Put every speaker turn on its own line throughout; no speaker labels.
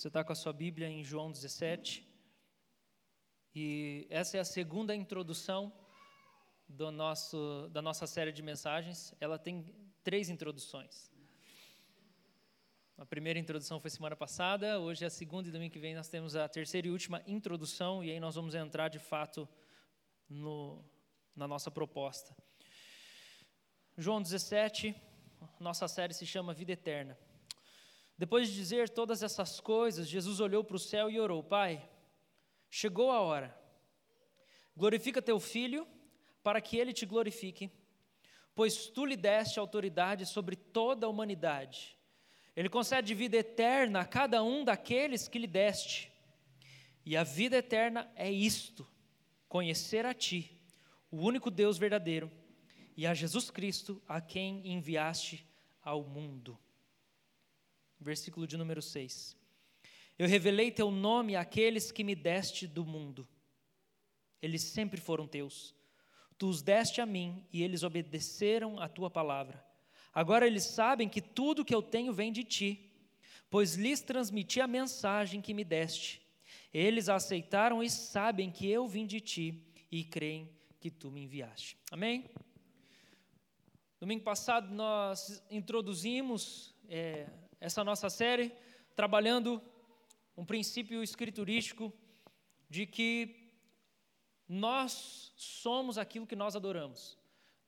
Você está com a sua Bíblia em João 17. E essa é a segunda introdução do nosso, da nossa série de mensagens. Ela tem três introduções. A primeira introdução foi semana passada, hoje é a segunda e domingo que vem nós temos a terceira e última introdução, e aí nós vamos entrar de fato no, na nossa proposta. João 17, nossa série se chama Vida Eterna. Depois de dizer todas essas coisas, Jesus olhou para o céu e orou: Pai, chegou a hora. Glorifica teu filho, para que ele te glorifique, pois tu lhe deste autoridade sobre toda a humanidade. Ele concede vida eterna a cada um daqueles que lhe deste. E a vida eterna é isto: conhecer a ti, o único Deus verdadeiro, e a Jesus Cristo, a quem enviaste ao mundo versículo de número 6. Eu revelei teu nome àqueles que me deste do mundo. Eles sempre foram teus. Tu os deste a mim e eles obedeceram a tua palavra. Agora eles sabem que tudo que eu tenho vem de ti, pois lhes transmiti a mensagem que me deste. Eles a aceitaram e sabem que eu vim de ti e creem que tu me enviaste. Amém? Domingo passado nós introduzimos é, essa nossa série trabalhando um princípio escriturístico de que nós somos aquilo que nós adoramos.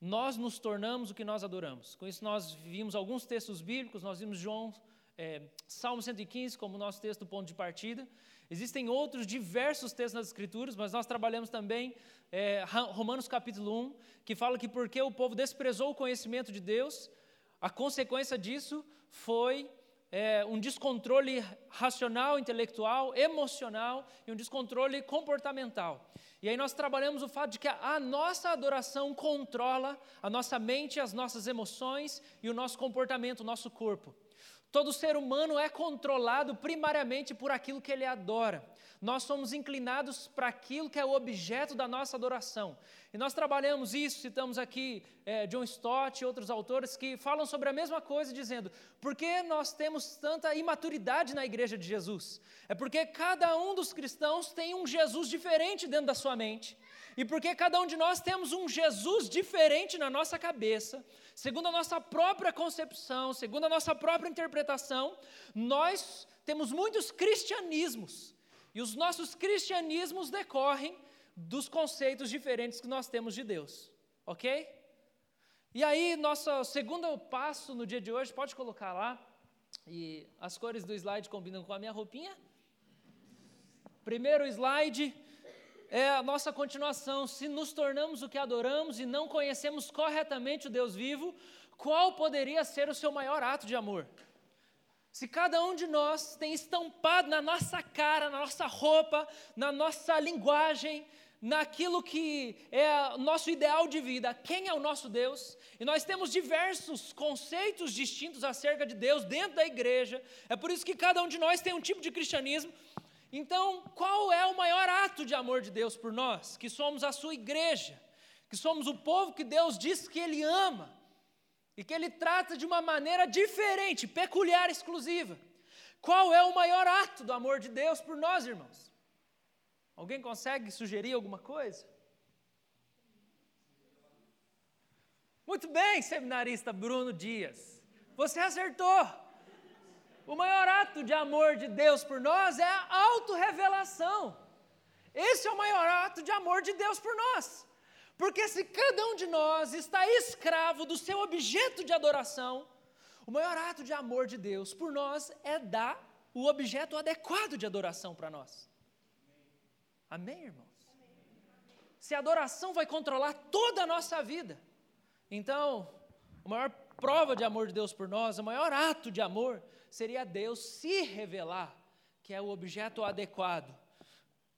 Nós nos tornamos o que nós adoramos. Com isso, nós vimos alguns textos bíblicos, nós vimos João, é, Salmo 115 como nosso texto ponto de partida. Existem outros diversos textos nas Escrituras, mas nós trabalhamos também é, Romanos capítulo 1, que fala que porque o povo desprezou o conhecimento de Deus, a consequência disso foi é, um descontrole racional, intelectual, emocional e um descontrole comportamental. E aí nós trabalhamos o fato de que a, a nossa adoração controla a nossa mente, as nossas emoções e o nosso comportamento, o nosso corpo. Todo ser humano é controlado primariamente por aquilo que ele adora nós somos inclinados para aquilo que é o objeto da nossa adoração. E nós trabalhamos isso, citamos aqui é, John Stott e outros autores que falam sobre a mesma coisa, dizendo: por que nós temos tanta imaturidade na igreja de Jesus? É porque cada um dos cristãos tem um Jesus diferente dentro da sua mente. E porque cada um de nós temos um Jesus diferente na nossa cabeça, segundo a nossa própria concepção, segundo a nossa própria interpretação, nós temos muitos cristianismos e os nossos cristianismos decorrem dos conceitos diferentes que nós temos de Deus, ok? E aí, nosso segundo passo no dia de hoje, pode colocar lá, e as cores do slide combinam com a minha roupinha. Primeiro slide é a nossa continuação. Se nos tornamos o que adoramos e não conhecemos corretamente o Deus vivo, qual poderia ser o seu maior ato de amor? Se cada um de nós tem estampado na nossa cara, na nossa roupa, na nossa linguagem, naquilo que é o nosso ideal de vida, quem é o nosso Deus, e nós temos diversos conceitos distintos acerca de Deus dentro da igreja, é por isso que cada um de nós tem um tipo de cristianismo. Então, qual é o maior ato de amor de Deus por nós? Que somos a sua igreja, que somos o povo que Deus diz que Ele ama e que ele trata de uma maneira diferente, peculiar, exclusiva. Qual é o maior ato do amor de Deus por nós, irmãos? Alguém consegue sugerir alguma coisa? Muito bem, seminarista Bruno Dias. Você acertou. O maior ato de amor de Deus por nós é a autorrevelação. Esse é o maior ato de amor de Deus por nós. Porque se cada um de nós está escravo do seu objeto de adoração, o maior ato de amor de Deus por nós é dar o objeto adequado de adoração para nós. Amém, irmãos? Se a adoração vai controlar toda a nossa vida, então, a maior prova de amor de Deus por nós, o maior ato de amor, seria Deus se revelar, que é o objeto adequado.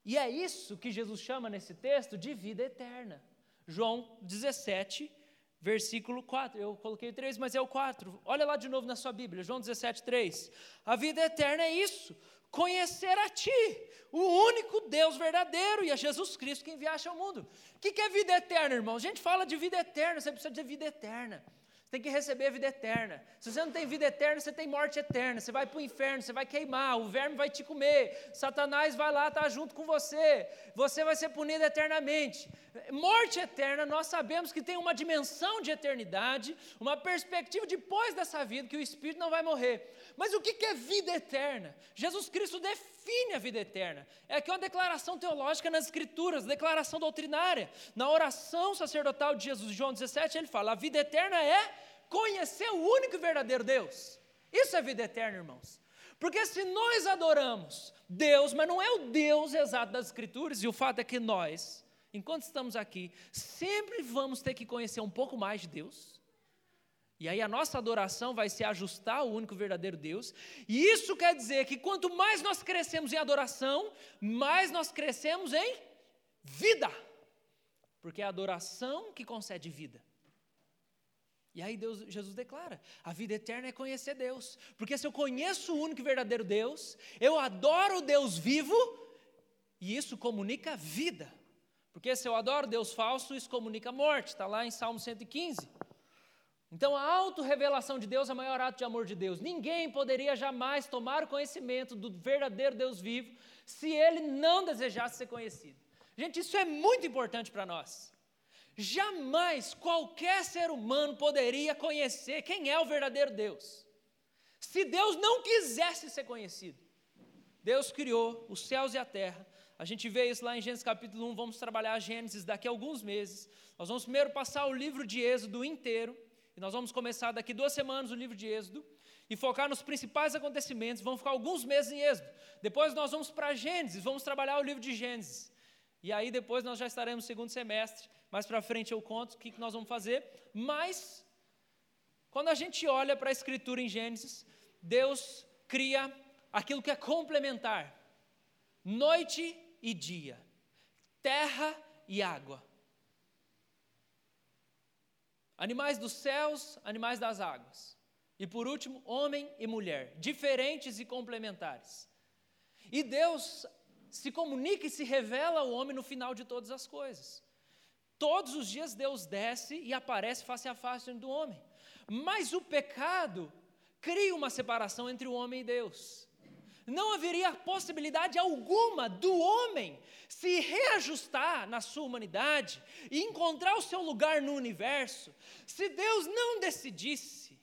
E é isso que Jesus chama nesse texto de vida eterna. João 17, versículo 4. Eu coloquei o 3, mas é o 4. Olha lá de novo na sua Bíblia, João 17, 3. A vida eterna é isso: conhecer a Ti, o único Deus verdadeiro, e a Jesus Cristo que enviaste ao mundo. O que é vida eterna, irmão? A gente fala de vida eterna, você precisa de vida eterna. Tem que receber a vida eterna. Se você não tem vida eterna, você tem morte eterna. Você vai para o inferno, você vai queimar, o verme vai te comer, Satanás vai lá estar tá junto com você, você vai ser punido eternamente. Morte eterna, nós sabemos que tem uma dimensão de eternidade, uma perspectiva depois dessa vida, que o espírito não vai morrer. Mas o que é vida eterna? Jesus Cristo define a vida eterna. É aqui uma declaração teológica nas Escrituras, declaração doutrinária. Na oração sacerdotal de Jesus, João 17, ele fala: a vida eterna é conhecer o único e verdadeiro Deus. Isso é vida eterna, irmãos. Porque se nós adoramos Deus, mas não é o Deus exato das Escrituras, e o fato é que nós, enquanto estamos aqui, sempre vamos ter que conhecer um pouco mais de Deus. E aí a nossa adoração vai se ajustar ao único verdadeiro Deus. E isso quer dizer que quanto mais nós crescemos em adoração, mais nós crescemos em vida. Porque é a adoração que concede vida. E aí Deus, Jesus declara: a vida eterna é conhecer Deus. Porque se eu conheço o único e verdadeiro Deus, eu adoro o Deus vivo, e isso comunica vida. Porque se eu adoro Deus falso, isso comunica morte. Está lá em Salmo 115. Então, a autorrevelação de Deus é o maior ato de amor de Deus. Ninguém poderia jamais tomar o conhecimento do verdadeiro Deus vivo se ele não desejasse ser conhecido. Gente, isso é muito importante para nós. Jamais qualquer ser humano poderia conhecer quem é o verdadeiro Deus. Se Deus não quisesse ser conhecido. Deus criou os céus e a terra. A gente vê isso lá em Gênesis capítulo 1, vamos trabalhar Gênesis daqui a alguns meses. Nós vamos primeiro passar o livro de Êxodo inteiro, e nós vamos começar daqui duas semanas o livro de Êxodo, e focar nos principais acontecimentos, vamos ficar alguns meses em Êxodo. Depois nós vamos para Gênesis, vamos trabalhar o livro de Gênesis. E aí depois nós já estaremos no segundo semestre mais para frente eu conto o que, nós vamos fazer. Mas, quando a gente olha para a Escritura em Gênesis, Deus cria aquilo que é complementar: noite e dia, terra e água. Animais dos céus, animais das águas. E por último, homem e mulher, diferentes e complementares. E Deus se comunica e se revela ao homem no final de todas as coisas. Todos os dias Deus desce e aparece face a face do homem. Mas o pecado cria uma separação entre o homem e Deus. Não haveria possibilidade alguma do homem se reajustar na sua humanidade e encontrar o seu lugar no universo se Deus não decidisse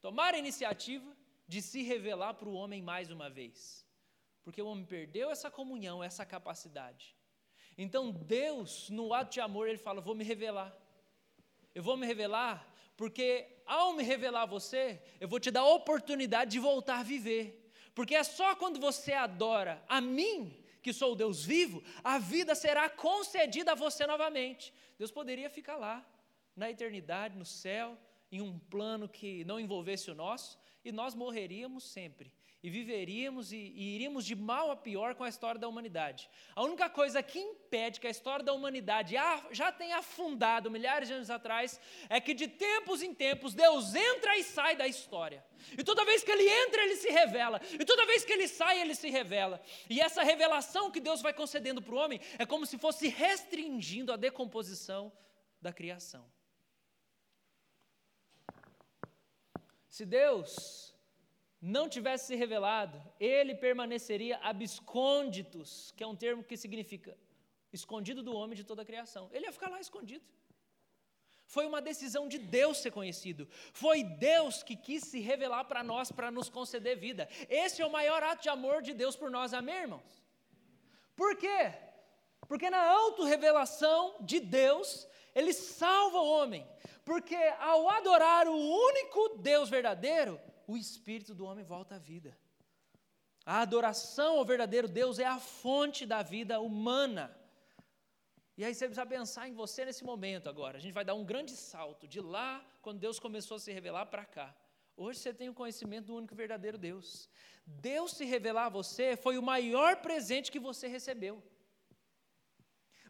tomar a iniciativa de se revelar para o homem mais uma vez. Porque o homem perdeu essa comunhão, essa capacidade. Então Deus, no ato de amor, Ele fala: Vou me revelar. Eu vou me revelar porque ao me revelar a você, eu vou te dar a oportunidade de voltar a viver. Porque é só quando você adora a mim, que sou o Deus vivo, a vida será concedida a você novamente. Deus poderia ficar lá, na eternidade, no céu, em um plano que não envolvesse o nosso, e nós morreríamos sempre e viveríamos e, e, iríamos de mal a pior com a história da humanidade. A única coisa que impede que a história da humanidade já tenha afundado milhares de anos atrás é que de tempos em tempos Deus entra e sai da história. E toda vez que ele entra, ele se revela. E toda vez que ele sai, ele se revela. E essa revelação que Deus vai concedendo para o homem é como se fosse restringindo a decomposição da criação. Se Deus não tivesse se revelado, ele permaneceria abscônditos, que é um termo que significa escondido do homem de toda a criação. Ele ia ficar lá escondido. Foi uma decisão de Deus ser conhecido. Foi Deus que quis se revelar para nós para nos conceder vida. Esse é o maior ato de amor de Deus por nós, amém, irmãos? Por quê? Porque na autorrevelação de Deus, ele salva o homem. Porque ao adorar o único Deus verdadeiro, o espírito do homem volta à vida. A adoração ao verdadeiro Deus é a fonte da vida humana. E aí você precisa pensar em você nesse momento agora. A gente vai dar um grande salto de lá, quando Deus começou a se revelar, para cá. Hoje você tem o conhecimento do único verdadeiro Deus. Deus se revelar a você foi o maior presente que você recebeu.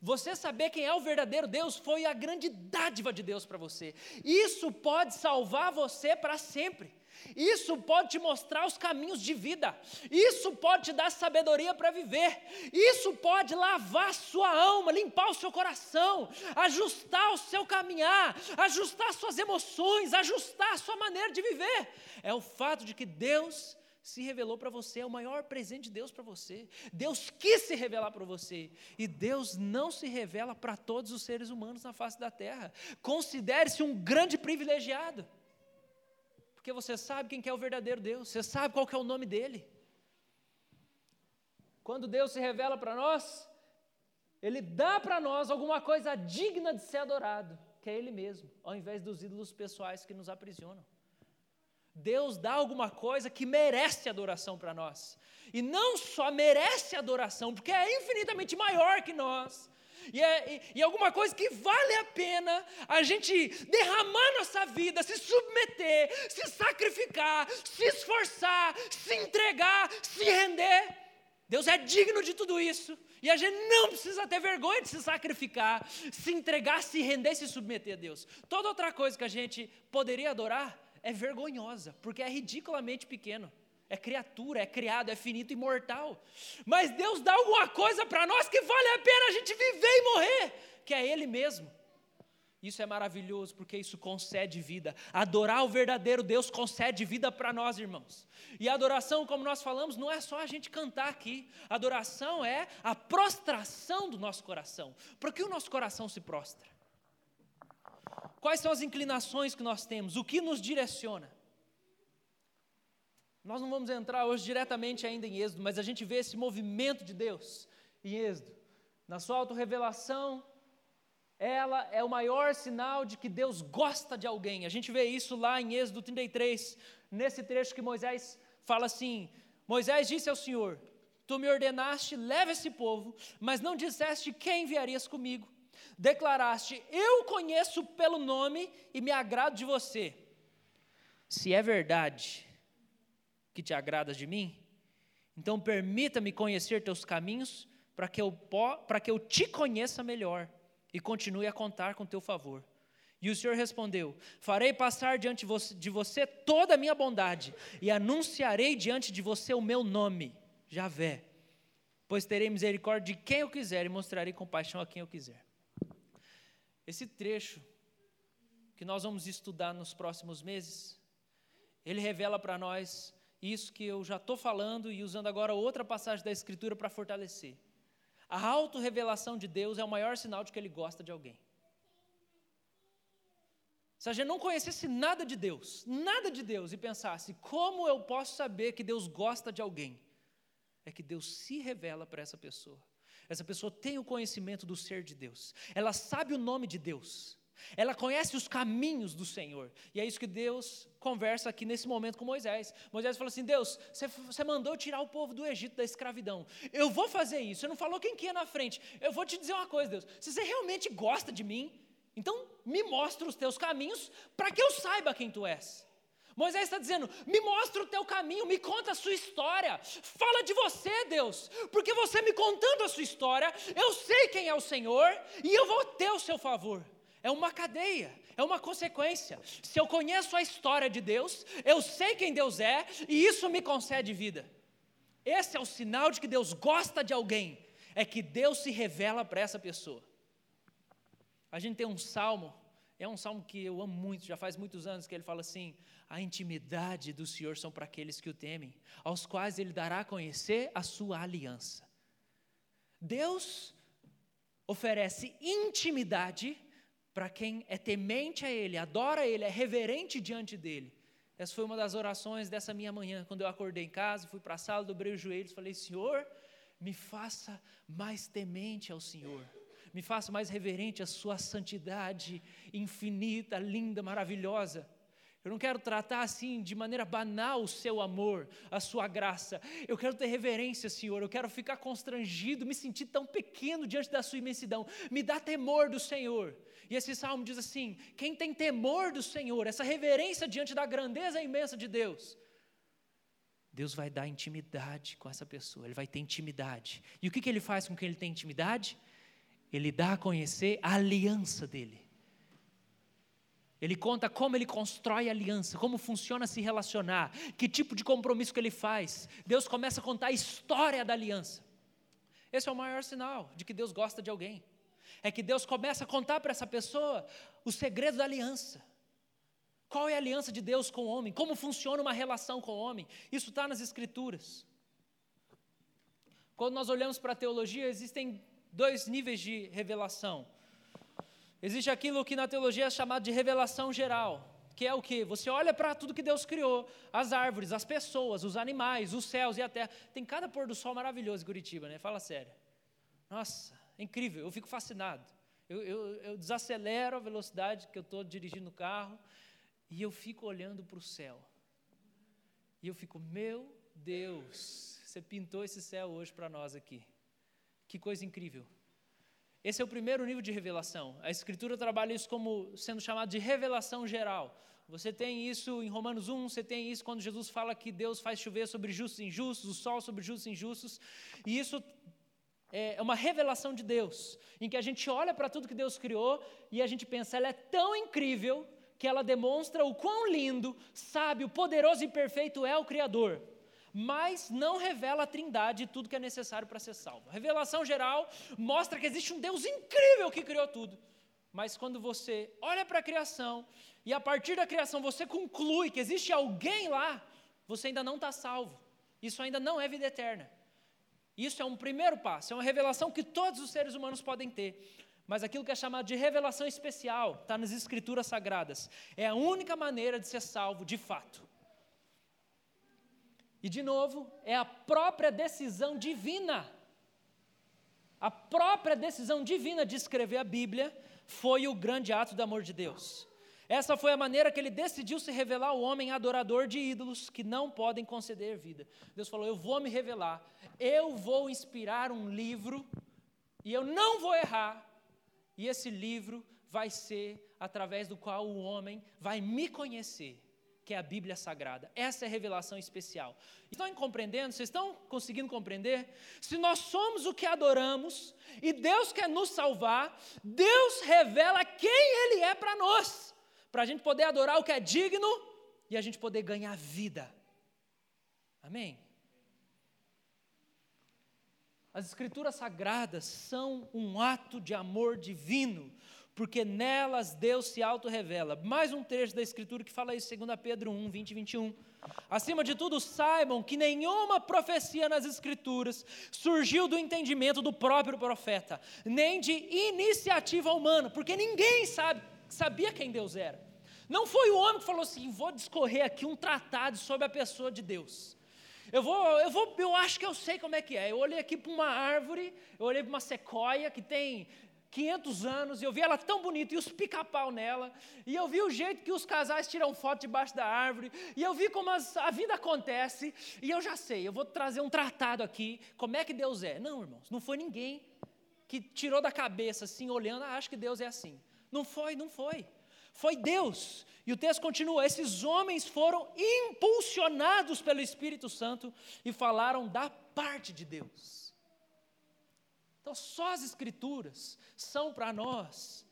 Você saber quem é o verdadeiro Deus foi a grande dádiva de Deus para você. Isso pode salvar você para sempre. Isso pode te mostrar os caminhos de vida. Isso pode te dar sabedoria para viver. Isso pode lavar sua alma, limpar o seu coração, ajustar o seu caminhar, ajustar suas emoções, ajustar a sua maneira de viver. É o fato de que Deus se revelou para você, é o maior presente de Deus para você. Deus quis se revelar para você. E Deus não se revela para todos os seres humanos na face da terra. Considere-se um grande privilegiado porque você sabe quem é o verdadeiro Deus, você sabe qual é o nome dele. Quando Deus se revela para nós, Ele dá para nós alguma coisa digna de ser adorado, que é Ele mesmo, ao invés dos ídolos pessoais que nos aprisionam. Deus dá alguma coisa que merece adoração para nós. E não só merece adoração, porque é infinitamente maior que nós, e, é, e, e alguma coisa que vale a pena a gente derramar nossa vida, se submeter, se sacrificar, se esforçar, se entregar, se render. Deus é digno de tudo isso. E a gente não precisa ter vergonha de se sacrificar, se entregar, se render, se submeter a Deus. Toda outra coisa que a gente poderia adorar é vergonhosa, porque é ridiculamente pequeno é criatura, é criado, é finito e mortal. Mas Deus dá alguma coisa para nós que vale a pena a gente viver e morrer, que é Ele mesmo. Isso é maravilhoso porque isso concede vida. Adorar o verdadeiro Deus concede vida para nós, irmãos. E a adoração, como nós falamos, não é só a gente cantar aqui. A adoração é a prostração do nosso coração. Por que o nosso coração se prostra? Quais são as inclinações que nós temos? O que nos direciona? Nós não vamos entrar hoje diretamente ainda em Êxodo, mas a gente vê esse movimento de Deus em Êxodo. Na sua autorrevelação, ela é o maior sinal de que Deus gosta de alguém. A gente vê isso lá em Êxodo 33, nesse trecho que Moisés fala assim: Moisés disse ao Senhor: Tu me ordenaste, leva esse povo, mas não disseste quem enviarias comigo. Declaraste: Eu conheço pelo nome e me agrado de você. Se é verdade que te agradas de mim? Então permita-me conhecer teus caminhos para que, eu, para que eu te conheça melhor e continue a contar com teu favor. E o Senhor respondeu: Farei passar diante de você toda a minha bondade e anunciarei diante de você o meu nome, Javé. Pois terei misericórdia de quem eu quiser e mostrarei compaixão a quem eu quiser. Esse trecho que nós vamos estudar nos próximos meses, ele revela para nós isso que eu já estou falando e usando agora outra passagem da Escritura para fortalecer. A autorrevelação de Deus é o maior sinal de que Ele gosta de alguém. Se a gente não conhecesse nada de Deus, nada de Deus, e pensasse, como eu posso saber que Deus gosta de alguém? É que Deus se revela para essa pessoa. Essa pessoa tem o conhecimento do ser de Deus, ela sabe o nome de Deus, ela conhece os caminhos do Senhor. E é isso que Deus conversa aqui nesse momento com Moisés. Moisés falou assim: Deus, você, mandou tirar o povo do Egito da escravidão. Eu vou fazer isso. Você não falou quem que ia na frente. Eu vou te dizer uma coisa, Deus. Se você realmente gosta de mim, então me mostra os teus caminhos para que eu saiba quem tu és. Moisés está dizendo: me mostra o teu caminho, me conta a sua história, fala de você, Deus, porque você me contando a sua história, eu sei quem é o Senhor e eu vou ter o seu favor. É uma cadeia, é uma consequência. Se eu conheço a história de Deus, eu sei quem Deus é e isso me concede vida. Esse é o sinal de que Deus gosta de alguém, é que Deus se revela para essa pessoa. A gente tem um salmo, é um salmo que eu amo muito, já faz muitos anos que ele fala assim: a intimidade do Senhor são para aqueles que o temem, aos quais ele dará a conhecer a sua aliança. Deus oferece intimidade para quem é temente a Ele, adora Ele, é reverente diante dele. Essa foi uma das orações dessa minha manhã, quando eu acordei em casa, fui para a sala, dobrei os joelhos, falei: Senhor, me faça mais temente ao Senhor, me faça mais reverente à Sua santidade infinita, linda, maravilhosa. Eu não quero tratar assim de maneira banal o seu amor, a sua graça. Eu quero ter reverência, Senhor. Eu quero ficar constrangido, me sentir tão pequeno diante da sua imensidão. Me dá temor do Senhor. E esse salmo diz assim: quem tem temor do Senhor, essa reverência diante da grandeza imensa de Deus, Deus vai dar intimidade com essa pessoa, ele vai ter intimidade. E o que, que ele faz com quem ele tem intimidade? ele dá a conhecer a aliança dele. Ele conta como ele constrói aliança, como funciona se relacionar, que tipo de compromisso que ele faz. Deus começa a contar a história da aliança. Esse é o maior sinal de que Deus gosta de alguém. É que Deus começa a contar para essa pessoa o segredo da aliança. Qual é a aliança de Deus com o homem? Como funciona uma relação com o homem? Isso está nas Escrituras. Quando nós olhamos para a teologia, existem dois níveis de revelação. Existe aquilo que na teologia é chamado de revelação geral, que é o que? Você olha para tudo que Deus criou, as árvores, as pessoas, os animais, os céus e a terra. Tem cada pôr do sol maravilhoso em Curitiba, né? Fala sério. Nossa, é incrível, eu fico fascinado. Eu, eu, eu desacelero a velocidade que eu estou dirigindo o carro e eu fico olhando para o céu. E eu fico, meu Deus, você pintou esse céu hoje para nós aqui. Que coisa incrível. Esse é o primeiro nível de revelação. A Escritura trabalha isso como sendo chamado de revelação geral. Você tem isso em Romanos 1, você tem isso quando Jesus fala que Deus faz chover sobre justos e injustos, o sol sobre justos e injustos. E isso é uma revelação de Deus, em que a gente olha para tudo que Deus criou e a gente pensa, ela é tão incrível que ela demonstra o quão lindo, sábio, poderoso e perfeito é o Criador mas não revela a trindade e tudo que é necessário para ser salvo. A revelação geral mostra que existe um Deus incrível que criou tudo. Mas quando você olha para a criação e a partir da criação você conclui que existe alguém lá, você ainda não está salvo. Isso ainda não é vida eterna. Isso é um primeiro passo, é uma revelação que todos os seres humanos podem ter. Mas aquilo que é chamado de revelação especial está nas Escrituras Sagradas. É a única maneira de ser salvo de fato. E de novo, é a própria decisão divina. A própria decisão divina de escrever a Bíblia foi o grande ato do amor de Deus. Essa foi a maneira que ele decidiu se revelar ao homem adorador de ídolos que não podem conceder vida. Deus falou: Eu vou me revelar, eu vou inspirar um livro e eu não vou errar. E esse livro vai ser através do qual o homem vai me conhecer que é a Bíblia Sagrada. Essa é a revelação especial. Estão compreendendo? Vocês estão conseguindo compreender? Se nós somos o que adoramos e Deus quer nos salvar, Deus revela quem Ele é para nós, para a gente poder adorar o que é digno e a gente poder ganhar vida. Amém? As Escrituras Sagradas são um ato de amor divino porque nelas Deus se auto-revela. Mais um trecho da Escritura que fala isso, 2 Pedro 1, 20 e 21. Acima de tudo, saibam que nenhuma profecia nas Escrituras surgiu do entendimento do próprio profeta, nem de iniciativa humana, porque ninguém sabe, sabia quem Deus era. Não foi o homem que falou assim: vou discorrer aqui um tratado sobre a pessoa de Deus. Eu vou, eu vou, eu acho que eu sei como é que é. Eu olhei aqui para uma árvore, eu olhei para uma sequoia que tem 500 anos, e eu vi ela tão bonita, e os pica-pau nela, e eu vi o jeito que os casais tiram foto debaixo da árvore, e eu vi como as, a vida acontece, e eu já sei, eu vou trazer um tratado aqui, como é que Deus é. Não, irmãos, não foi ninguém que tirou da cabeça assim, olhando, ah, acho que Deus é assim. Não foi, não foi. Foi Deus. E o texto continua: esses homens foram impulsionados pelo Espírito Santo e falaram da parte de Deus. Então, só as Escrituras são para nós,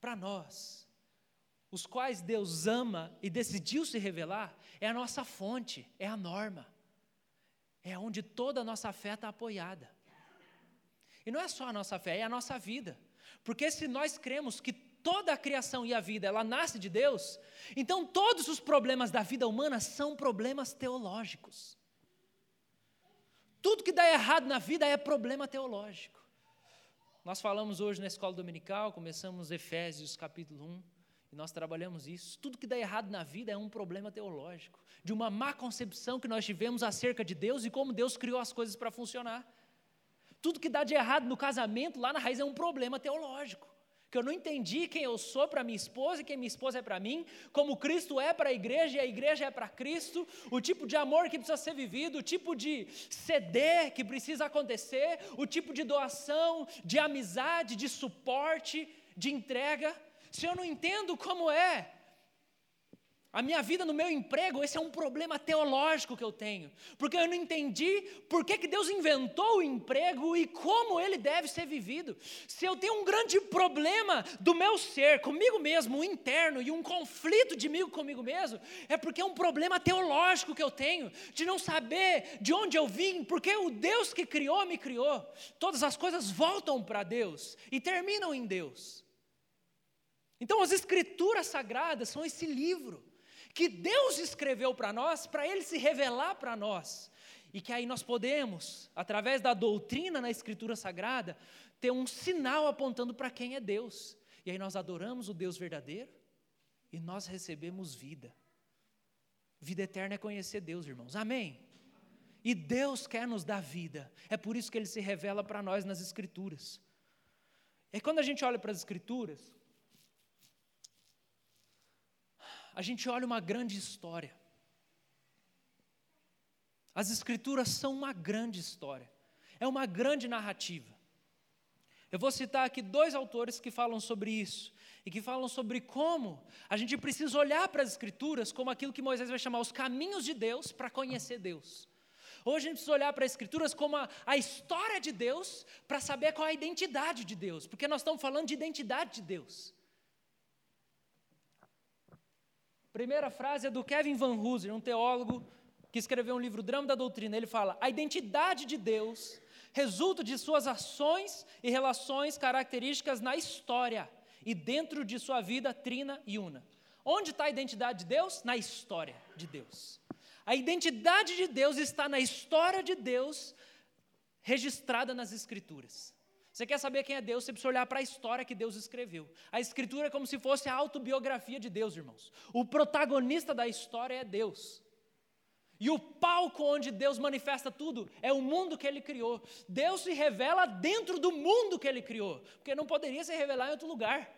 para nós, os quais Deus ama e decidiu se revelar, é a nossa fonte, é a norma, é onde toda a nossa fé está apoiada. E não é só a nossa fé, é a nossa vida. Porque se nós cremos que toda a criação e a vida ela nasce de Deus, então todos os problemas da vida humana são problemas teológicos. Tudo que dá errado na vida é problema teológico. Nós falamos hoje na escola dominical, começamos Efésios capítulo 1, e nós trabalhamos isso. Tudo que dá errado na vida é um problema teológico, de uma má concepção que nós tivemos acerca de Deus e como Deus criou as coisas para funcionar. Tudo que dá de errado no casamento, lá na raiz, é um problema teológico que eu não entendi quem eu sou para minha esposa e quem minha esposa é para mim, como Cristo é para a igreja e a igreja é para Cristo, o tipo de amor que precisa ser vivido, o tipo de ceder que precisa acontecer, o tipo de doação, de amizade, de suporte, de entrega. Se eu não entendo como é a minha vida no meu emprego, esse é um problema teológico que eu tenho, porque eu não entendi por que, que Deus inventou o emprego e como ele deve ser vivido. Se eu tenho um grande problema do meu ser, comigo mesmo, um interno, e um conflito de mim comigo mesmo, é porque é um problema teológico que eu tenho, de não saber de onde eu vim, porque o Deus que criou me criou. Todas as coisas voltam para Deus e terminam em Deus. Então, as Escrituras Sagradas são esse livro que Deus escreveu para nós, para Ele se revelar para nós. E que aí nós podemos, através da doutrina na Escritura Sagrada, ter um sinal apontando para quem é Deus. E aí nós adoramos o Deus verdadeiro e nós recebemos vida. Vida eterna é conhecer Deus, irmãos. Amém? E Deus quer nos dar vida. É por isso que Ele se revela para nós nas Escrituras. E quando a gente olha para as Escrituras, a gente olha uma grande história. As Escrituras são uma grande história, é uma grande narrativa. Eu vou citar aqui dois autores que falam sobre isso e que falam sobre como a gente precisa olhar para as Escrituras como aquilo que Moisés vai chamar os caminhos de Deus para conhecer Deus. Hoje a gente precisa olhar para as Escrituras como a, a história de Deus para saber qual é a identidade de Deus, porque nós estamos falando de identidade de Deus. Primeira frase é do Kevin Van Hooser, um teólogo que escreveu um livro Drama da Doutrina. Ele fala: a identidade de Deus resulta de suas ações e relações características na história e dentro de sua vida trina e una. Onde está a identidade de Deus? Na história de Deus. A identidade de Deus está na história de Deus registrada nas Escrituras. Você quer saber quem é Deus? Você precisa olhar para a história que Deus escreveu. A Escritura é como se fosse a autobiografia de Deus, irmãos. O protagonista da história é Deus. E o palco onde Deus manifesta tudo é o mundo que Ele criou. Deus se revela dentro do mundo que Ele criou, porque não poderia se revelar em outro lugar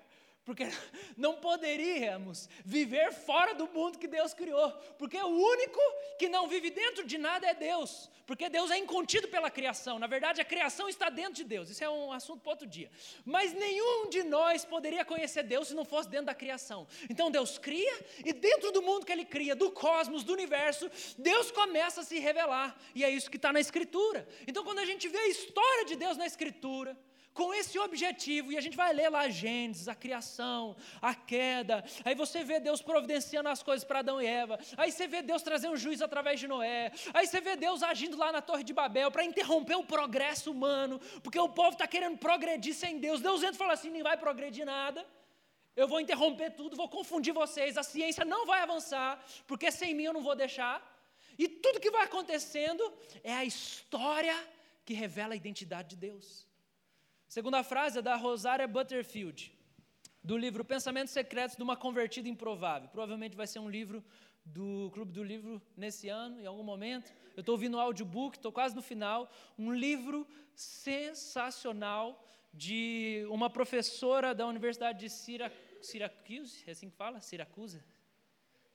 porque não poderíamos viver fora do mundo que Deus criou, porque o único que não vive dentro de nada é Deus, porque Deus é incontido pela criação, na verdade a criação está dentro de Deus, isso é um assunto para outro dia, mas nenhum de nós poderia conhecer Deus se não fosse dentro da criação, então Deus cria, e dentro do mundo que Ele cria, do cosmos, do universo, Deus começa a se revelar, e é isso que está na Escritura, então quando a gente vê a história de Deus na Escritura, com esse objetivo, e a gente vai ler lá Gênesis, a criação, a queda, aí você vê Deus providenciando as coisas para Adão e Eva, aí você vê Deus trazendo um juízo através de Noé, aí você vê Deus agindo lá na Torre de Babel para interromper o progresso humano, porque o povo está querendo progredir sem Deus. Deus entra e fala assim: não vai progredir nada. Eu vou interromper tudo, vou confundir vocês, a ciência não vai avançar, porque sem mim eu não vou deixar. E tudo que vai acontecendo é a história que revela a identidade de Deus. Segunda frase é da Rosária Butterfield, do livro Pensamentos Secretos de uma Convertida Improvável. Provavelmente vai ser um livro do Clube do Livro nesse ano, em algum momento. Eu estou ouvindo o audiobook, estou quase no final. Um livro sensacional de uma professora da Universidade de Syracuse, é assim que fala? Siracusa?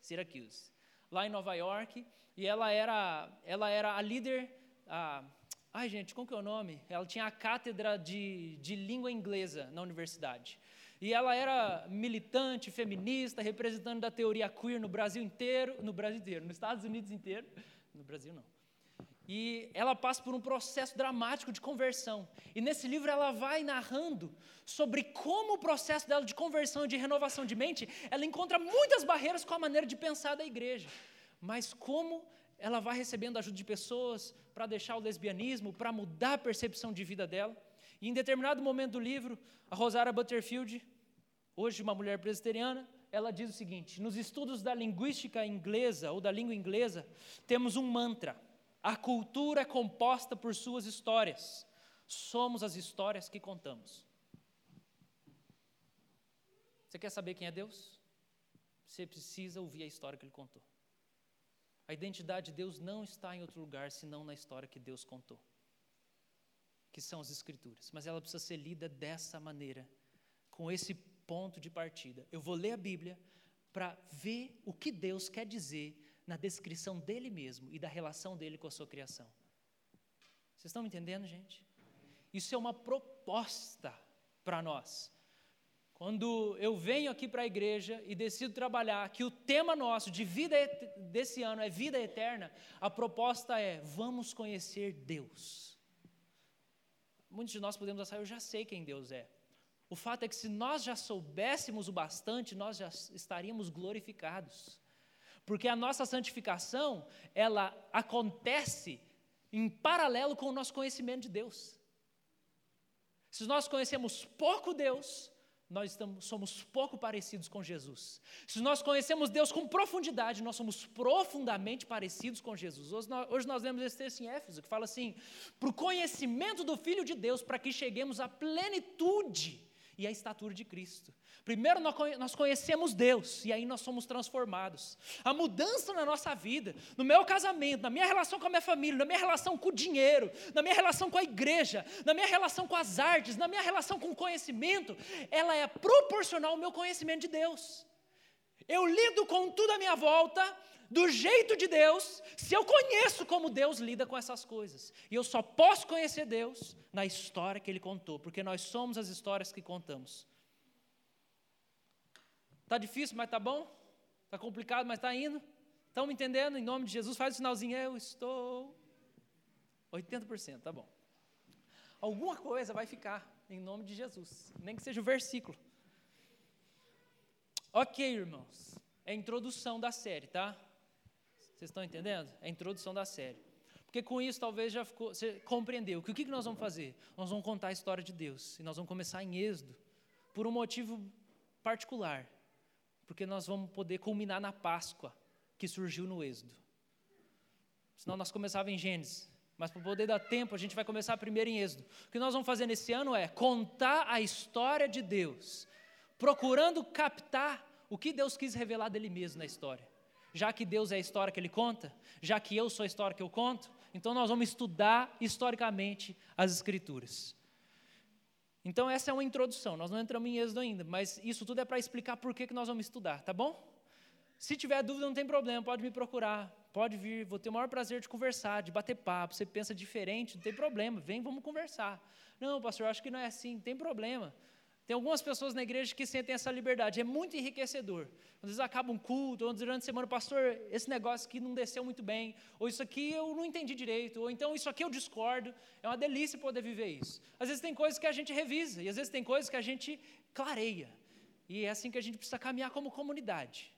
Syracuse. Lá em Nova York. E ela era, ela era a líder, a Ai, gente, como que é o nome? Ela tinha a cátedra de, de língua inglesa na universidade. E ela era militante, feminista, representante da teoria queer no Brasil inteiro, no Brasil inteiro, nos Estados Unidos inteiro, no Brasil não. E ela passa por um processo dramático de conversão. E nesse livro ela vai narrando sobre como o processo dela de conversão e de renovação de mente, ela encontra muitas barreiras com a maneira de pensar da igreja. Mas como ela vai recebendo ajuda de pessoas para deixar o lesbianismo, para mudar a percepção de vida dela. E em determinado momento do livro, a Rosária Butterfield, hoje uma mulher presbiteriana, ela diz o seguinte: nos estudos da linguística inglesa ou da língua inglesa, temos um mantra. A cultura é composta por suas histórias. Somos as histórias que contamos. Você quer saber quem é Deus? Você precisa ouvir a história que ele contou. A identidade de Deus não está em outro lugar senão na história que Deus contou, que são as Escrituras. Mas ela precisa ser lida dessa maneira, com esse ponto de partida. Eu vou ler a Bíblia para ver o que Deus quer dizer na descrição dele mesmo e da relação dele com a sua criação. Vocês estão me entendendo, gente? Isso é uma proposta para nós. Quando eu venho aqui para a igreja e decido trabalhar, que o tema nosso de vida desse ano é vida eterna, a proposta é: vamos conhecer Deus. Muitos de nós podemos achar, eu já sei quem Deus é. O fato é que se nós já soubéssemos o bastante, nós já estaríamos glorificados. Porque a nossa santificação, ela acontece em paralelo com o nosso conhecimento de Deus. Se nós conhecemos pouco Deus, nós estamos, somos pouco parecidos com Jesus. Se nós conhecemos Deus com profundidade, nós somos profundamente parecidos com Jesus. Hoje nós, hoje nós vemos esse texto em Éfeso, que fala assim: para o conhecimento do Filho de Deus, para que cheguemos à plenitude e à estatura de Cristo. Primeiro nós conhecemos Deus e aí nós somos transformados. A mudança na nossa vida, no meu casamento, na minha relação com a minha família, na minha relação com o dinheiro, na minha relação com a igreja, na minha relação com as artes, na minha relação com o conhecimento, ela é proporcional ao meu conhecimento de Deus. Eu lido com tudo à minha volta do jeito de Deus, se eu conheço como Deus lida com essas coisas. E eu só posso conhecer Deus na história que Ele contou, porque nós somos as histórias que contamos. Está difícil, mas está bom? Está complicado, mas está indo? Estão me entendendo? Em nome de Jesus, faz o sinalzinho, eu estou. 80%, tá bom. Alguma coisa vai ficar, em nome de Jesus, nem que seja o versículo. Ok, irmãos, é a introdução da série, tá? Vocês estão entendendo? É a introdução da série. Porque com isso talvez já ficou, você compreendeu que o que nós vamos fazer? Nós vamos contar a história de Deus e nós vamos começar em Êxodo, por um motivo particular porque nós vamos poder culminar na Páscoa que surgiu no Êxodo. Senão nós começávamos em Gênesis, mas para poder dar tempo, a gente vai começar primeiro em Êxodo. O que nós vamos fazer nesse ano é contar a história de Deus, procurando captar o que Deus quis revelar dele mesmo na história. Já que Deus é a história que ele conta, já que eu sou a história que eu conto, então nós vamos estudar historicamente as Escrituras. Então, essa é uma introdução. Nós não entramos em Êxodo ainda, mas isso tudo é para explicar por que, que nós vamos estudar, tá bom? Se tiver dúvida, não tem problema, pode me procurar, pode vir, vou ter o maior prazer de conversar, de bater papo. Você pensa diferente, não tem problema, vem, vamos conversar. Não, pastor, acho que não é assim, não tem problema. Tem algumas pessoas na igreja que sentem essa liberdade, é muito enriquecedor. Às vezes acaba um culto, ou durante a semana, pastor, esse negócio aqui não desceu muito bem, ou isso aqui eu não entendi direito, ou então isso aqui eu discordo. É uma delícia poder viver isso. Às vezes tem coisas que a gente revisa, e às vezes tem coisas que a gente clareia. E é assim que a gente precisa caminhar como comunidade.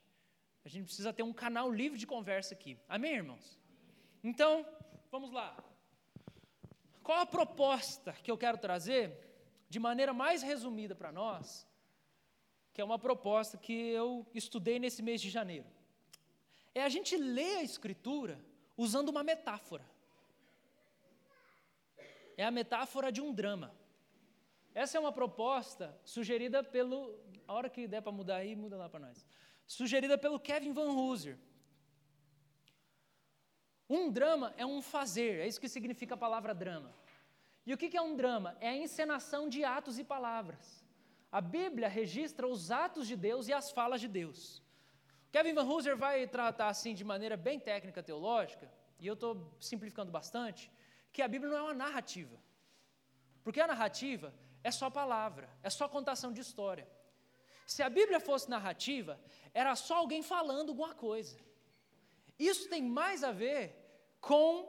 A gente precisa ter um canal livre de conversa aqui. Amém, irmãos? Então, vamos lá. Qual a proposta que eu quero trazer? De maneira mais resumida para nós, que é uma proposta que eu estudei nesse mês de janeiro. É a gente ler a Escritura usando uma metáfora. É a metáfora de um drama. Essa é uma proposta sugerida pelo. A hora que der para mudar aí, muda lá para nós. Sugerida pelo Kevin Van Hooser. Um drama é um fazer, é isso que significa a palavra drama. E o que é um drama? É a encenação de atos e palavras. A Bíblia registra os atos de Deus e as falas de Deus. Kevin Van Hooser vai tratar assim de maneira bem técnica teológica, e eu estou simplificando bastante, que a Bíblia não é uma narrativa. Porque a narrativa é só palavra, é só contação de história. Se a Bíblia fosse narrativa, era só alguém falando alguma coisa. Isso tem mais a ver com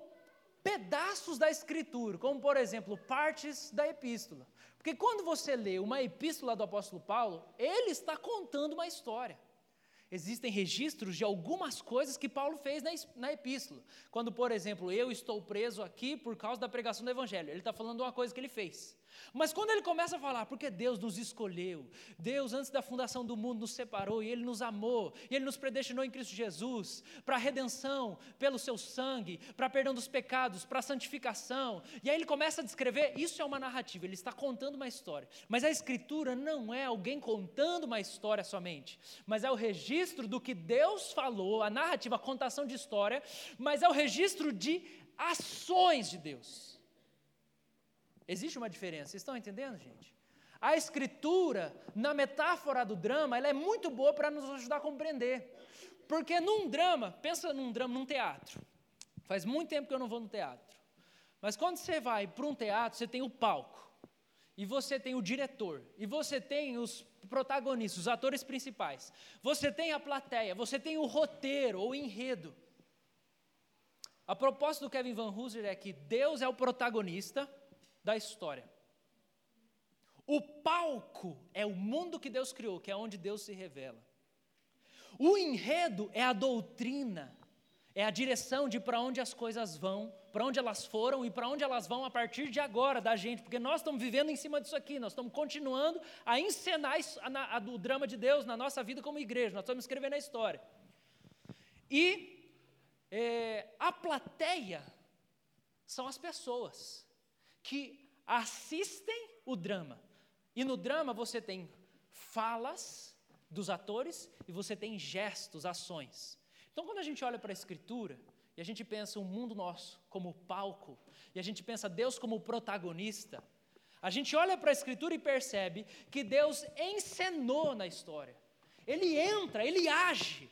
pedaços da Escritura, como por exemplo, partes da epístola. Porque quando você lê uma epístola do apóstolo Paulo, ele está contando uma história. Existem registros de algumas coisas que Paulo fez na, epístola. Quando, por exemplo, eu estou preso aqui por causa da pregação do Evangelho, ele está falando uma coisa que ele fez. Mas quando ele começa a falar, porque Deus nos escolheu, Deus antes da fundação do mundo nos separou e Ele nos amou, e Ele nos predestinou em Cristo Jesus para a redenção, pelo seu sangue, para perdão dos pecados, para santificação. E aí ele começa a descrever, isso é uma narrativa, ele está contando uma história. Mas a Escritura não é alguém contando uma história somente, mas é o registro do que Deus falou, a narrativa, a contação de história, mas é o registro de ações de Deus. Existe uma diferença, vocês estão entendendo, gente? A escritura, na metáfora do drama, ela é muito boa para nos ajudar a compreender. Porque num drama, pensa num drama, num teatro. Faz muito tempo que eu não vou no teatro. Mas quando você vai para um teatro, você tem o palco. e você tem o diretor, e você tem os protagonistas, os atores principais, você tem a plateia, você tem o roteiro ou enredo. A proposta do Kevin Van Hooser é que Deus é o protagonista da história. O palco é o mundo que Deus criou, que é onde Deus se revela. O enredo é a doutrina, é a direção de para onde as coisas vão, para onde elas foram e para onde elas vão a partir de agora da gente, porque nós estamos vivendo em cima disso aqui, nós estamos continuando a encenar a, a, o drama de Deus na nossa vida como igreja, nós estamos escrevendo a história. E é, a plateia são as pessoas que assistem o drama. E no drama você tem falas dos atores e você tem gestos, ações. Então, quando a gente olha para a Escritura e a gente pensa o mundo nosso como palco, e a gente pensa Deus como protagonista, a gente olha para a Escritura e percebe que Deus encenou na história. Ele entra, ele age,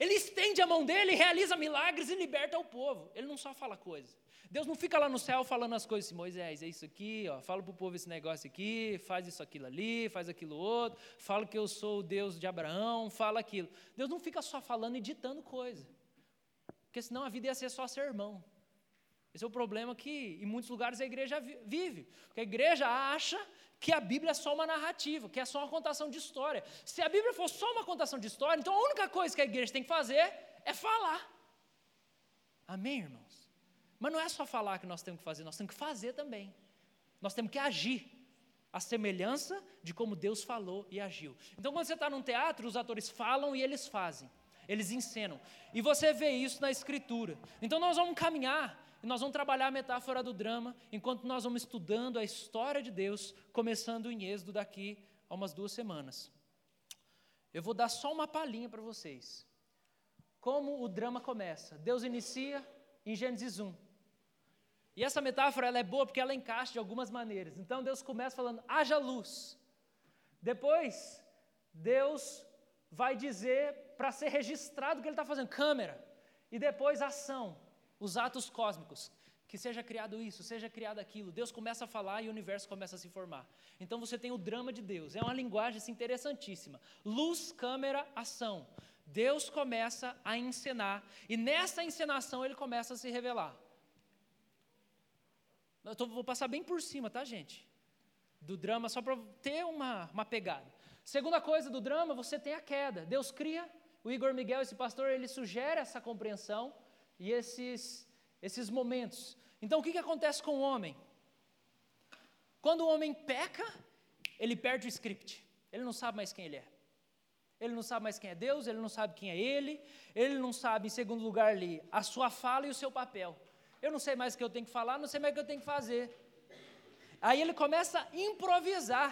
ele estende a mão dele, realiza milagres e liberta o povo. Ele não só fala coisas. Deus não fica lá no céu falando as coisas assim, Moisés, é isso aqui, ó, fala para o povo esse negócio aqui, faz isso aquilo ali, faz aquilo outro, fala que eu sou o Deus de Abraão, fala aquilo. Deus não fica só falando e ditando coisa. Porque senão a vida ia ser só sermão. Esse é o problema que em muitos lugares a igreja vive. Porque a igreja acha que a Bíblia é só uma narrativa, que é só uma contação de história. Se a Bíblia for só uma contação de história, então a única coisa que a igreja tem que fazer é falar. Amém, irmãos? Mas não é só falar que nós temos que fazer, nós temos que fazer também. Nós temos que agir. A semelhança de como Deus falou e agiu. Então, quando você está num teatro, os atores falam e eles fazem. Eles encenam. E você vê isso na escritura. Então, nós vamos caminhar e nós vamos trabalhar a metáfora do drama enquanto nós vamos estudando a história de Deus, começando em Êxodo daqui a umas duas semanas. Eu vou dar só uma palhinha para vocês. Como o drama começa? Deus inicia em Gênesis 1. E essa metáfora ela é boa porque ela encaixa de algumas maneiras. Então Deus começa falando: haja luz. Depois, Deus vai dizer para ser registrado o que ele está fazendo: câmera. E depois, ação, os atos cósmicos. Que seja criado isso, seja criado aquilo. Deus começa a falar e o universo começa a se formar. Então você tem o drama de Deus. É uma linguagem assim, interessantíssima. Luz, câmera, ação. Deus começa a encenar. E nessa encenação ele começa a se revelar. Vou passar bem por cima, tá, gente? Do drama, só para ter uma, uma pegada. Segunda coisa do drama, você tem a queda. Deus cria, o Igor Miguel, esse pastor, ele sugere essa compreensão e esses, esses momentos. Então, o que, que acontece com o homem? Quando o homem peca, ele perde o script. Ele não sabe mais quem ele é. Ele não sabe mais quem é Deus, ele não sabe quem é ele, ele não sabe, em segundo lugar, ali, a sua fala e o seu papel eu não sei mais o que eu tenho que falar, não sei mais o que eu tenho que fazer. Aí ele começa a improvisar.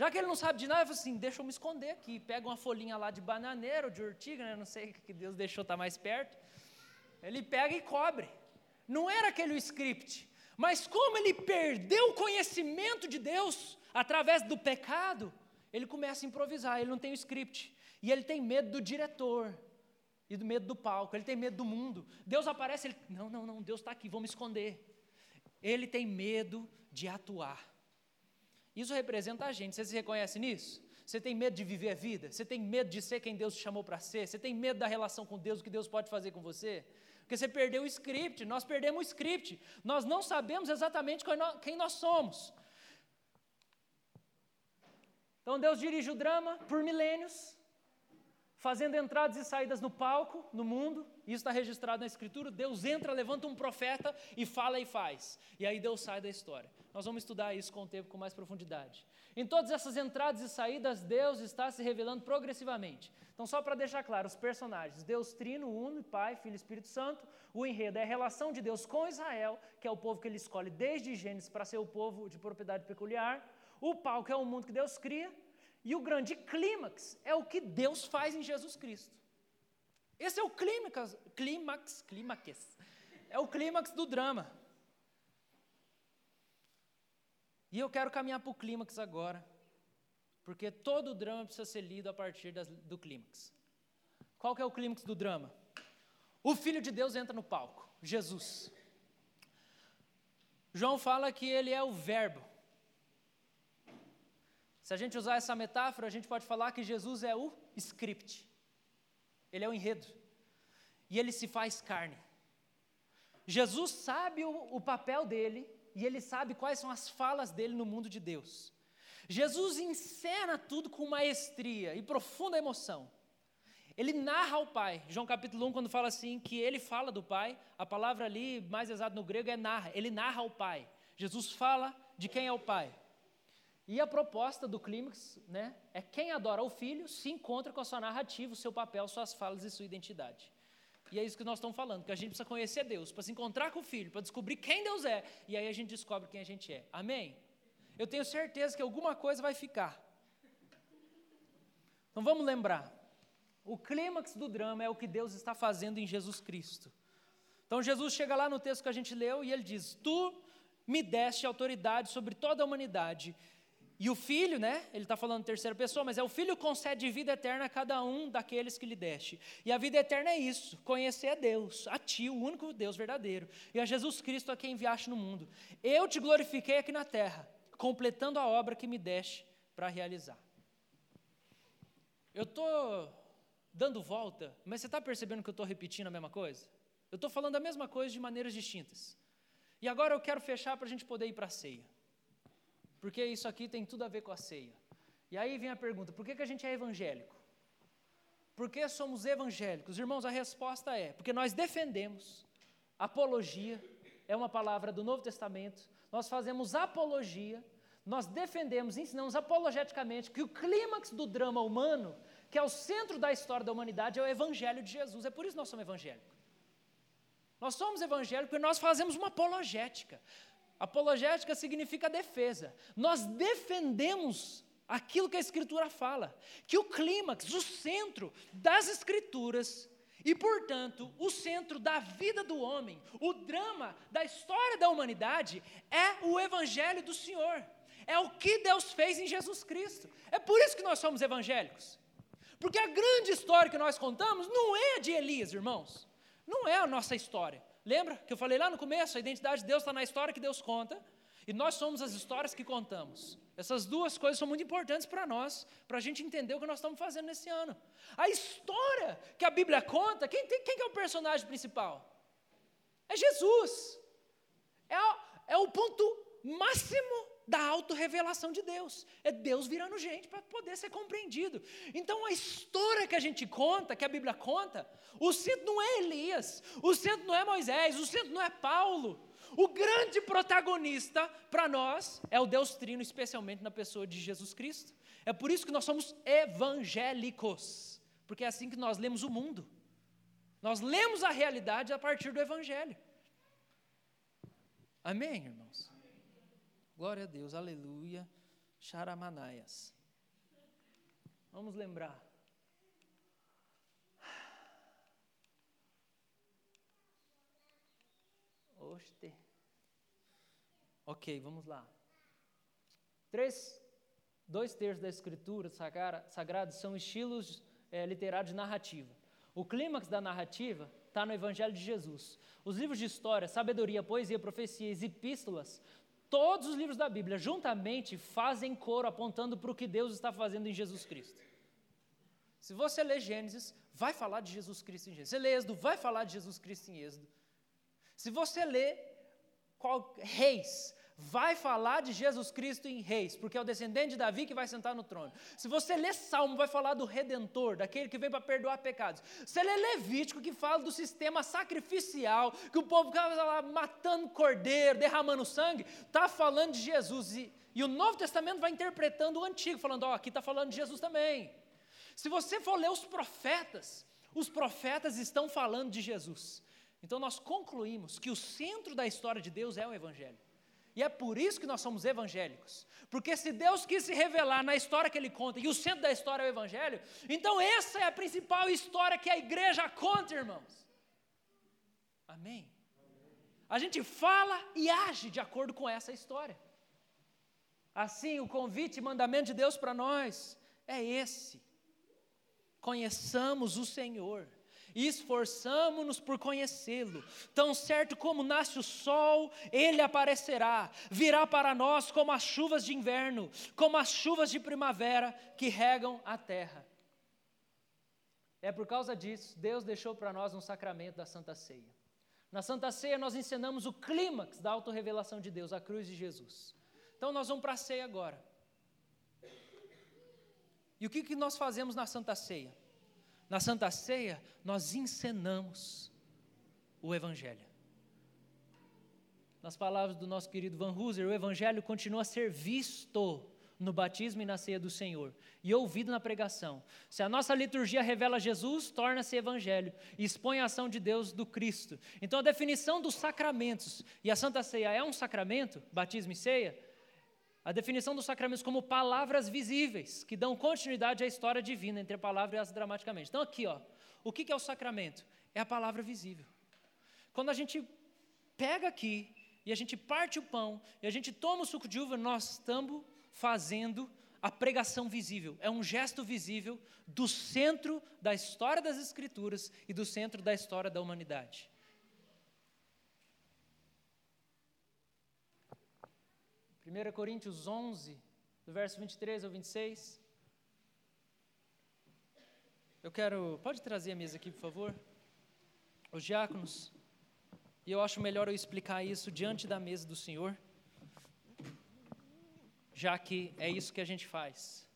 Já que ele não sabe de nada, ele fala assim: deixa eu me esconder aqui. Pega uma folhinha lá de bananeira ou de urtiga, né? não sei que Deus deixou estar tá mais perto. Ele pega e cobre. Não era aquele o script. Mas como ele perdeu o conhecimento de Deus através do pecado, ele começa a improvisar. Ele não tem o script. E ele tem medo do diretor e do medo do palco, ele tem medo do mundo. Deus aparece, ele, não, não, não, Deus está aqui, vamos esconder. Ele tem medo de atuar. Isso representa a gente, você se reconhece nisso? Você tem medo de viver a vida? Você tem medo de ser quem Deus te chamou para ser? Você tem medo da relação com Deus, o que Deus pode fazer com você? Porque você perdeu o script, nós perdemos o script, nós não sabemos exatamente quem nós somos. Então Deus dirige o drama por milênios, fazendo entradas e saídas no palco, no mundo, isso está registrado na Escritura. Deus entra, levanta um profeta e fala e faz. E aí Deus sai da história. Nós vamos estudar isso com o tempo, com mais profundidade. Em todas essas entradas e saídas, Deus está se revelando progressivamente. Então, só para deixar claro, os personagens: Deus Trino, Uno, Pai, Filho e Espírito Santo. O enredo é a relação de Deus com Israel, que é o povo que ele escolhe desde Gênesis para ser o povo de propriedade peculiar. O palco é o mundo que Deus cria. E o grande clímax é o que Deus faz em Jesus Cristo. Esse é o clímax, clímax, clímax. É o clímax do drama. E eu quero caminhar para o clímax agora, porque todo drama precisa ser lido a partir das, do clímax. Qual que é o clímax do drama? O Filho de Deus entra no palco, Jesus. João fala que ele é o Verbo. Se a gente usar essa metáfora, a gente pode falar que Jesus é o script. Ele é o enredo. E ele se faz carne. Jesus sabe o, o papel dele e ele sabe quais são as falas dele no mundo de Deus. Jesus encena tudo com maestria e profunda emoção. Ele narra o Pai. João capítulo 1, quando fala assim, que ele fala do Pai, a palavra ali, mais exato no grego, é narra. Ele narra o Pai. Jesus fala de quem é o Pai. E a proposta do clímax né, é quem adora o Filho se encontra com a sua narrativa, o seu papel, suas falas e sua identidade. E é isso que nós estamos falando, que a gente precisa conhecer Deus, para se encontrar com o Filho, para descobrir quem Deus é, e aí a gente descobre quem a gente é. Amém? Eu tenho certeza que alguma coisa vai ficar. Então vamos lembrar. O clímax do drama é o que Deus está fazendo em Jesus Cristo. Então Jesus chega lá no texto que a gente leu e ele diz: Tu me deste autoridade sobre toda a humanidade. E o filho, né? Ele está falando terceira pessoa, mas é o filho concede vida eterna a cada um daqueles que lhe deste. E a vida eterna é isso: conhecer a Deus, a Ti, o único Deus verdadeiro, e a Jesus Cristo a quem enviaste no mundo. Eu te glorifiquei aqui na terra, completando a obra que me deste para realizar. Eu estou dando volta, mas você está percebendo que eu estou repetindo a mesma coisa? Eu estou falando a mesma coisa de maneiras distintas. E agora eu quero fechar para a gente poder ir para a ceia. Porque isso aqui tem tudo a ver com a ceia. E aí vem a pergunta: por que, que a gente é evangélico? Por que somos evangélicos? Irmãos, a resposta é: porque nós defendemos, apologia, é uma palavra do Novo Testamento, nós fazemos apologia, nós defendemos, ensinamos apologeticamente que o clímax do drama humano que é o centro da história da humanidade, é o Evangelho de Jesus. É por isso que nós somos evangélicos. Nós somos evangélicos porque nós fazemos uma apologética. Apologética significa defesa. Nós defendemos aquilo que a Escritura fala, que o clímax, o centro das Escrituras e, portanto, o centro da vida do homem, o drama da história da humanidade é o Evangelho do Senhor. É o que Deus fez em Jesus Cristo. É por isso que nós somos evangélicos. Porque a grande história que nós contamos não é a de Elias, irmãos. Não é a nossa história. Lembra que eu falei lá no começo? A identidade de Deus está na história que Deus conta. E nós somos as histórias que contamos. Essas duas coisas são muito importantes para nós, para a gente entender o que nós estamos fazendo nesse ano. A história que a Bíblia conta, quem, tem, quem é o personagem principal? É Jesus. É, é o ponto máximo da autorrevelação de Deus. É Deus virando gente para poder ser compreendido. Então a história que a gente conta, que a Bíblia conta, o centro não é Elias, o centro não é Moisés, o centro não é Paulo. O grande protagonista para nós é o Deus Trino, especialmente na pessoa de Jesus Cristo. É por isso que nós somos evangélicos, porque é assim que nós lemos o mundo. Nós lemos a realidade a partir do Evangelho. Amém, irmãos? Glória a Deus, aleluia. Charamanaias. Vamos lembrar. Oste. Ok, vamos lá. Três, dois terços da escritura sagrada são estilos é, literários de narrativa. O clímax da narrativa está no Evangelho de Jesus. Os livros de história, sabedoria, poesia, profecias e epístolas Todos os livros da Bíblia, juntamente, fazem coro apontando para o que Deus está fazendo em Jesus Cristo. Se você lê Gênesis, vai falar de Jesus Cristo em Gênesis. Se lê Êxodo, vai falar de Jesus Cristo em Êxodo. Se você lê qual, Reis, vai falar de Jesus Cristo em Reis, porque é o descendente de Davi que vai sentar no trono. Se você lê Salmo, vai falar do Redentor, daquele que vem para perdoar pecados. Se lê Levítico, que fala do sistema sacrificial, que o povo ficava lá matando cordeiro, derramando sangue, está falando de Jesus. E, e, o Novo Testamento vai interpretando o Antigo, falando: ó, aqui está falando de Jesus também. Se você for ler os profetas, os profetas estão falando de Jesus. Então nós concluímos que o centro da história de Deus é o Evangelho. E é por isso que nós somos evangélicos. Porque se Deus quis se revelar na história que Ele conta, e o centro da história é o Evangelho, então essa é a principal história que a igreja conta, irmãos. Amém? A gente fala e age de acordo com essa história. Assim, o convite e mandamento de Deus para nós é esse: conheçamos o Senhor e esforçamo-nos por conhecê-lo. Tão certo como nasce o sol, ele aparecerá, virá para nós como as chuvas de inverno, como as chuvas de primavera que regam a terra. É por causa disso, Deus deixou para nós um sacramento da Santa Ceia. Na Santa Ceia nós ensinamos o clímax da autorrevelação de Deus, a cruz de Jesus. Então nós vamos para a ceia agora. E o que, que nós fazemos na Santa Ceia? Na Santa Ceia, nós encenamos o Evangelho. Nas palavras do nosso querido Van Hooser, o Evangelho continua a ser visto no batismo e na ceia do Senhor, e ouvido na pregação. Se a nossa liturgia revela Jesus, torna-se Evangelho e expõe a ação de Deus do Cristo. Então, a definição dos sacramentos, e a Santa Ceia é um sacramento, batismo e ceia, a definição dos sacramentos como palavras visíveis, que dão continuidade à história divina entre a palavra e as dramaticamente. Então, aqui, ó, o que é o sacramento? É a palavra visível. Quando a gente pega aqui e a gente parte o pão e a gente toma o suco de uva, nós estamos fazendo a pregação visível. É um gesto visível do centro da história das Escrituras e do centro da história da humanidade. 1 Coríntios 11, do verso 23 ao 26. Eu quero. Pode trazer a mesa aqui, por favor? Os diáconos. E eu acho melhor eu explicar isso diante da mesa do Senhor, já que é isso que a gente faz.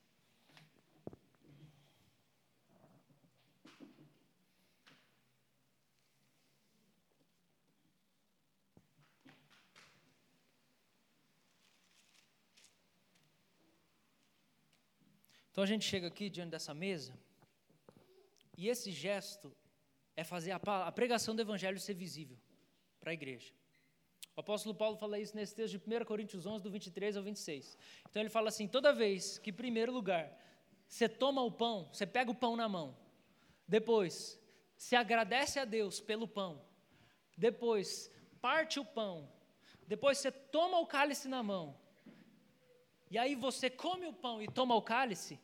Então a gente chega aqui diante dessa mesa, e esse gesto é fazer a, a pregação do Evangelho ser visível para a igreja. O apóstolo Paulo fala isso nesse texto de 1 Coríntios 11, do 23 ao 26. Então ele fala assim: toda vez que, em primeiro lugar, você toma o pão, você pega o pão na mão, depois, se agradece a Deus pelo pão, depois, parte o pão, depois você toma o cálice na mão, e aí você come o pão e toma o cálice,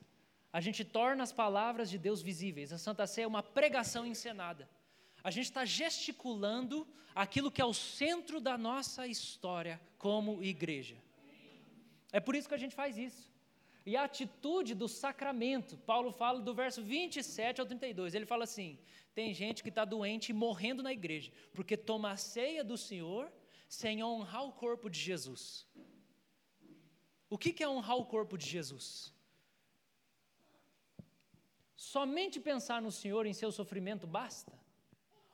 a gente torna as palavras de Deus visíveis. A Santa Ceia é uma pregação encenada. A gente está gesticulando aquilo que é o centro da nossa história como igreja. É por isso que a gente faz isso. E a atitude do sacramento, Paulo fala do verso 27 ao 32. Ele fala assim: tem gente que está doente e morrendo na igreja, porque toma a ceia do Senhor sem honrar o corpo de Jesus. O que é honrar o corpo de Jesus? Somente pensar no Senhor em seu sofrimento basta?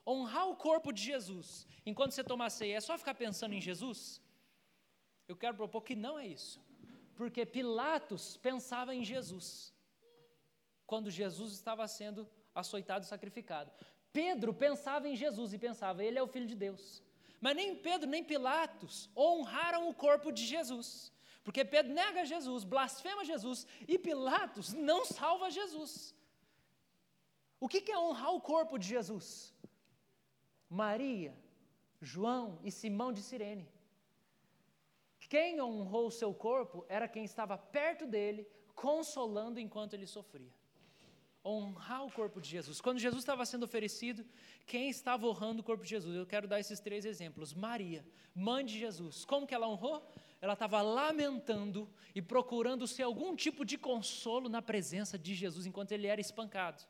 Honrar o corpo de Jesus enquanto você toma a ceia é só ficar pensando em Jesus? Eu quero propor que não é isso. Porque Pilatos pensava em Jesus quando Jesus estava sendo açoitado e sacrificado. Pedro pensava em Jesus e pensava, ele é o filho de Deus. Mas nem Pedro nem Pilatos honraram o corpo de Jesus. Porque Pedro nega Jesus, blasfema Jesus, e Pilatos não salva Jesus. O que é honrar o corpo de Jesus? Maria, João e Simão de Sirene. Quem honrou o seu corpo era quem estava perto dele, consolando enquanto ele sofria. Honrar o corpo de Jesus. Quando Jesus estava sendo oferecido, quem estava honrando o corpo de Jesus? Eu quero dar esses três exemplos. Maria, mãe de Jesus. Como que ela honrou? ela estava lamentando e procurando ser algum tipo de consolo na presença de Jesus enquanto ele era espancado,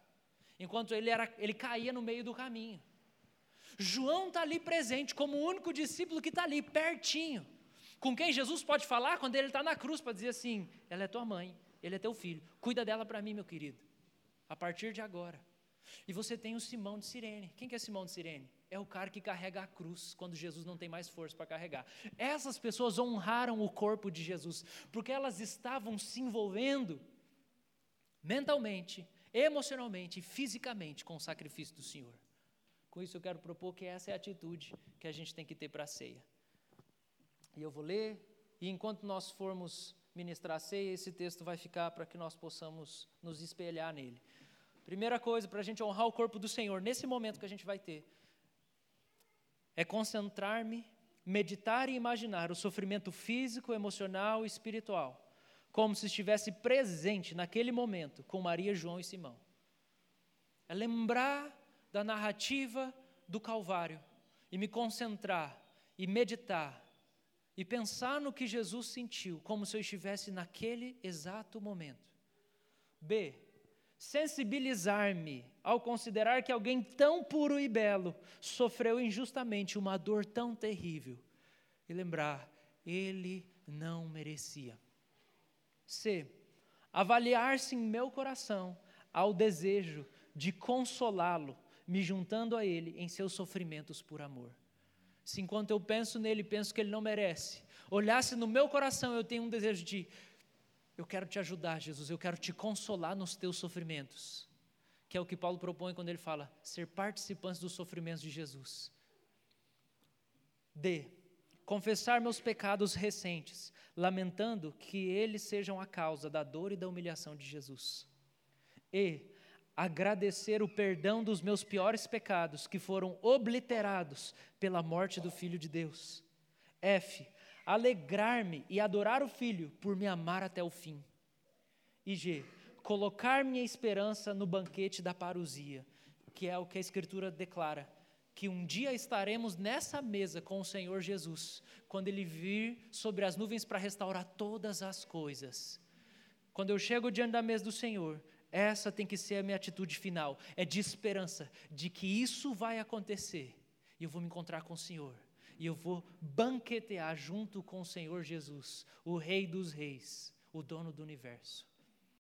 enquanto ele, era, ele caía no meio do caminho. João está ali presente como o único discípulo que está ali, pertinho, com quem Jesus pode falar quando ele está na cruz para dizer assim: ela é tua mãe, ele é teu filho, cuida dela para mim, meu querido, a partir de agora. E você tem o Simão de Sirene. Quem que é Simão de Sirene? é o cara que carrega a cruz quando Jesus não tem mais força para carregar. Essas pessoas honraram o corpo de Jesus, porque elas estavam se envolvendo mentalmente, emocionalmente e fisicamente com o sacrifício do Senhor. Com isso eu quero propor que essa é a atitude que a gente tem que ter para a ceia. E eu vou ler, e enquanto nós formos ministrar a ceia, esse texto vai ficar para que nós possamos nos espelhar nele. Primeira coisa, para a gente honrar o corpo do Senhor, nesse momento que a gente vai ter, é concentrar-me, meditar e imaginar o sofrimento físico, emocional e espiritual, como se estivesse presente naquele momento com Maria, João e Simão. É lembrar da narrativa do Calvário e me concentrar e meditar e pensar no que Jesus sentiu, como se eu estivesse naquele exato momento. B. Sensibilizar-me ao considerar que alguém tão puro e belo sofreu injustamente uma dor tão terrível e lembrar, ele não merecia. C. Avaliar-se em meu coração ao desejo de consolá-lo, me juntando a ele em seus sofrimentos por amor se enquanto eu penso nele, penso que ele não merece, olhasse no meu coração, eu tenho um desejo de, eu quero te ajudar, Jesus, eu quero te consolar nos teus sofrimentos, que é o que Paulo propõe quando ele fala, ser participantes dos sofrimentos de Jesus. D. Confessar meus pecados recentes, lamentando que eles sejam a causa da dor e da humilhação de Jesus. E agradecer o perdão dos meus piores pecados que foram obliterados pela morte do Filho de Deus. F. Alegrar-me e adorar o Filho por me amar até o fim. E G. Colocar minha esperança no banquete da parousia, que é o que a Escritura declara, que um dia estaremos nessa mesa com o Senhor Jesus, quando Ele vir sobre as nuvens para restaurar todas as coisas. Quando eu chego diante da mesa do Senhor, essa tem que ser a minha atitude final, é de esperança de que isso vai acontecer. E eu vou me encontrar com o Senhor. E eu vou banquetear junto com o Senhor Jesus, o Rei dos Reis, o dono do universo.